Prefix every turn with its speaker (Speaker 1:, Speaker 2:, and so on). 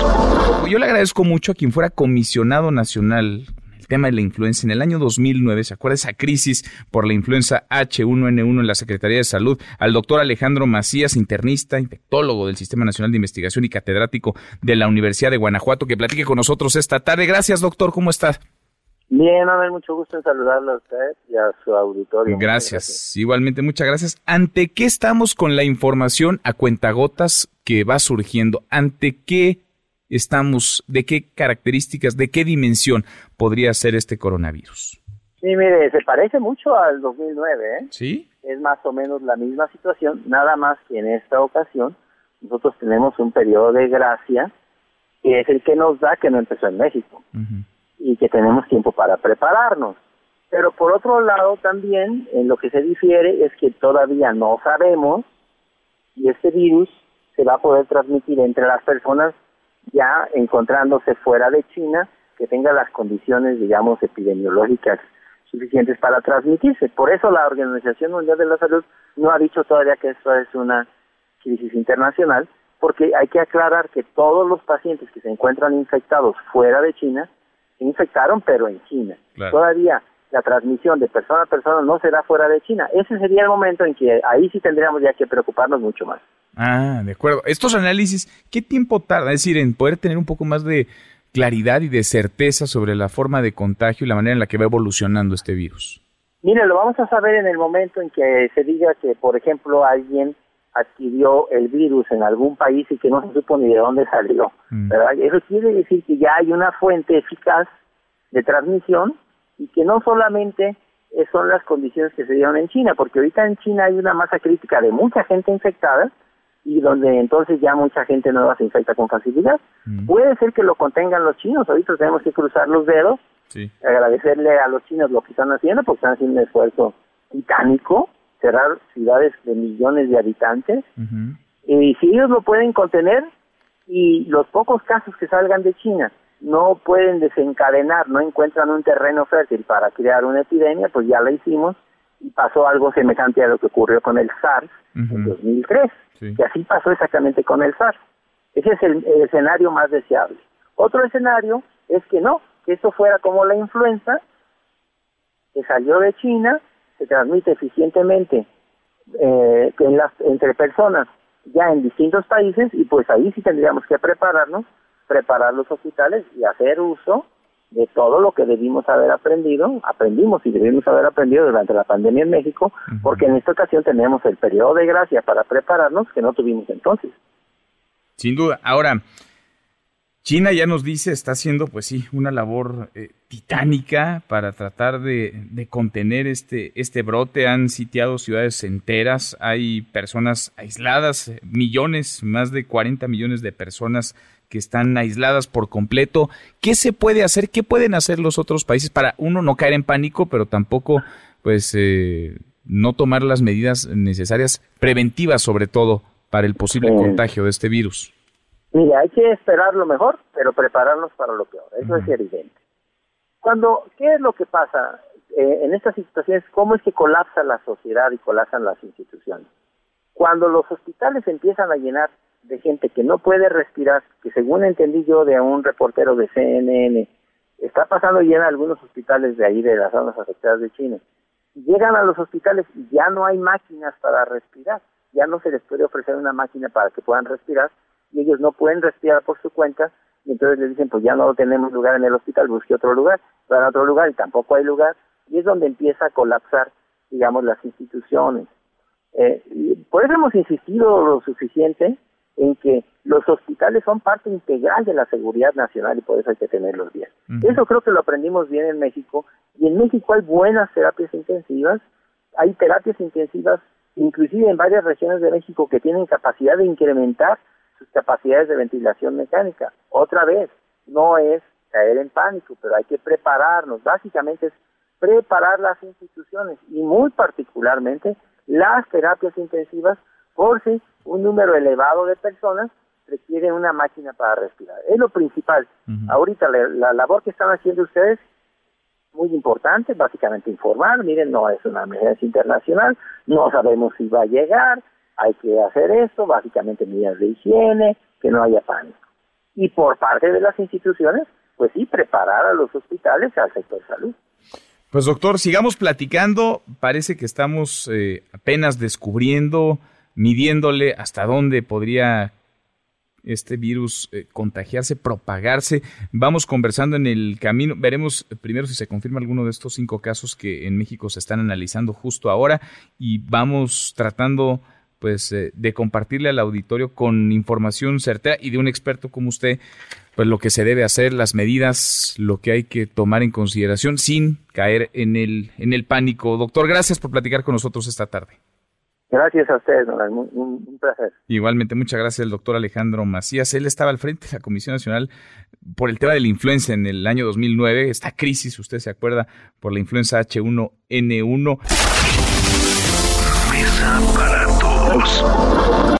Speaker 1: coronavirus.
Speaker 2: Yo le agradezco mucho a quien fuera comisionado nacional el tema de la influenza en el año 2009, ¿se acuerda esa crisis por la influenza H1N1 en la Secretaría de Salud? Al doctor Alejandro Macías, internista, infectólogo del Sistema Nacional de Investigación y catedrático de la Universidad de Guanajuato, que platique con nosotros esta tarde. Gracias, doctor, ¿cómo está?
Speaker 3: Bien, a ver, mucho gusto en saludarlo a usted y a su auditorio.
Speaker 2: Gracias. igualmente, muchas gracias. ¿Ante qué estamos con la información a cuentagotas que va surgiendo? ¿Ante qué estamos? ¿De qué características, de qué dimensión podría ser este coronavirus?
Speaker 3: Sí, mire, se parece mucho al 2009, ¿eh?
Speaker 2: Sí.
Speaker 3: Es más o menos la misma situación, nada más que en esta ocasión nosotros tenemos un periodo de gracia que es el que nos da que no empezó en México y que tenemos tiempo para prepararnos. Pero por otro lado también en lo que se difiere es que todavía no sabemos si este virus se va a poder transmitir entre las personas ya encontrándose fuera de China que tenga las condiciones, digamos, epidemiológicas suficientes para transmitirse. Por eso la Organización Mundial de la Salud no ha dicho todavía que esto es una crisis internacional, porque hay que aclarar que todos los pacientes que se encuentran infectados fuera de China infectaron, pero en China. Todavía la transmisión de persona a persona no será fuera de China. Ese sería el momento en que ahí sí tendríamos ya que preocuparnos mucho más.
Speaker 2: Ah, de acuerdo. Estos análisis, ¿qué tiempo tarda? Es decir, en poder tener un poco más de claridad y de certeza sobre la forma de contagio y la manera en la que va evolucionando este virus.
Speaker 3: Mire, lo vamos a saber en el momento en que se diga que, por ejemplo, alguien adquirió el virus en algún país y que no se supo ni de dónde salió. Mm. Eso quiere decir que ya hay una fuente eficaz de transmisión y que no solamente son las condiciones que se dieron en China, porque ahorita en China hay una masa crítica de mucha gente infectada y donde entonces ya mucha gente nueva se infecta con facilidad. Mm. Puede ser que lo contengan los chinos, ahorita tenemos que cruzar los dedos, agradecerle a los chinos lo que están haciendo, porque están haciendo un esfuerzo titánico cerrar ciudades de millones de habitantes. Y si ellos lo pueden contener y los pocos casos que salgan de China no pueden desencadenar, no encuentran un terreno fértil para crear una epidemia, pues ya la hicimos y pasó algo semejante a lo que ocurrió con el SARS en 2003, que así pasó exactamente con el SARS. Ese es el, el, escenario más deseable. Otro escenario es que no, que esto fuera como la influenza, que salió de China, se transmite eficientemente eh, en las, entre personas ya en distintos países y pues ahí sí tendríamos que prepararnos, preparar los hospitales y hacer uso de todo lo que debimos haber aprendido, aprendimos y debimos haber aprendido durante la pandemia en México, porque en esta ocasión tenemos el periodo de gracia para prepararnos que no tuvimos entonces.
Speaker 2: Sin duda. Ahora, China ya nos dice, está haciendo, pues sí, una labor eh, titánica para tratar de, contener este, este brote. Han sitiado ciudades enteras, hay personas aisladas, millones, más de 40 millones de personas que están aisladas por completo. ¿Qué se puede hacer? ¿Qué pueden hacer los otros países para, uno, no caer en pánico, pero tampoco, pues, eh, no tomar las medidas necesarias, preventivas sobre todo, para el posible contagio de este virus?
Speaker 3: Mira, hay que esperar lo mejor, pero prepararnos para lo peor. Eso es evidente. Cuando, ¿qué es lo que pasa eh, en estas situaciones? ¿Cómo es que colapsa la sociedad y colapsan las instituciones? Cuando los hospitales empiezan a llenar de gente que no puede respirar, que según entendí yo de un reportero de CNN, está pasando ya en algunos hospitales de ahí, de las zonas afectadas de China. Llegan a los hospitales y ya no hay máquinas para respirar, ya no se les puede ofrecer una máquina para que puedan respirar y ellos no pueden respirar por su cuenta y entonces les dicen pues ya no tenemos lugar en el hospital, busque otro lugar, van a otro lugar y tampoco hay lugar y es donde empieza a colapsar digamos las instituciones. Eh, y por eso hemos insistido lo suficiente en que los hospitales son parte integral de la seguridad nacional y por eso hay que tenerlos bien. Eso creo que lo aprendimos bien en México y en México hay buenas terapias intensivas, hay terapias intensivas inclusive en varias regiones de México que tienen capacidad de incrementar capacidades de ventilación mecánica. Otra vez, no es caer en pánico, pero hay que prepararnos. Básicamente es preparar las instituciones y muy particularmente las terapias intensivas por si un número elevado de personas requiere una máquina para respirar. Es lo principal. Ahorita la, la, labor que están haciendo ustedes muy importante, básicamente informar, miren, no es una emergencia internacional, no sabemos si va a llegar, hay que hacer esto, básicamente medidas de higiene, que no haya pánico. y por parte de las instituciones, pues sí, preparar a los hospitales al sector salud.
Speaker 2: Pues doctor, sigamos platicando. Parece que estamos eh, apenas descubriendo, midiéndole hasta dónde podría este virus eh, contagiarse, propagarse. Vamos conversando en el camino. Veremos primero si se confirma alguno de estos cinco casos que en México se están analizando justo ahora y vamos tratando pues eh, de compartirle al auditorio con información certera y de un experto como usted, pues lo que se debe hacer, las medidas, lo que hay que tomar en consideración sin caer en el en el pánico. Doctor, gracias por platicar con nosotros esta tarde.
Speaker 3: Gracias a ustedes, un, un, placer.
Speaker 2: Igualmente, muchas gracias al doctor Alejandro Macías. Él estaba al frente de la Comisión Nacional por el tema de la influenza en el año 2009, esta crisis, usted se acuerda, por la influenza H1N1.
Speaker 1: para todos.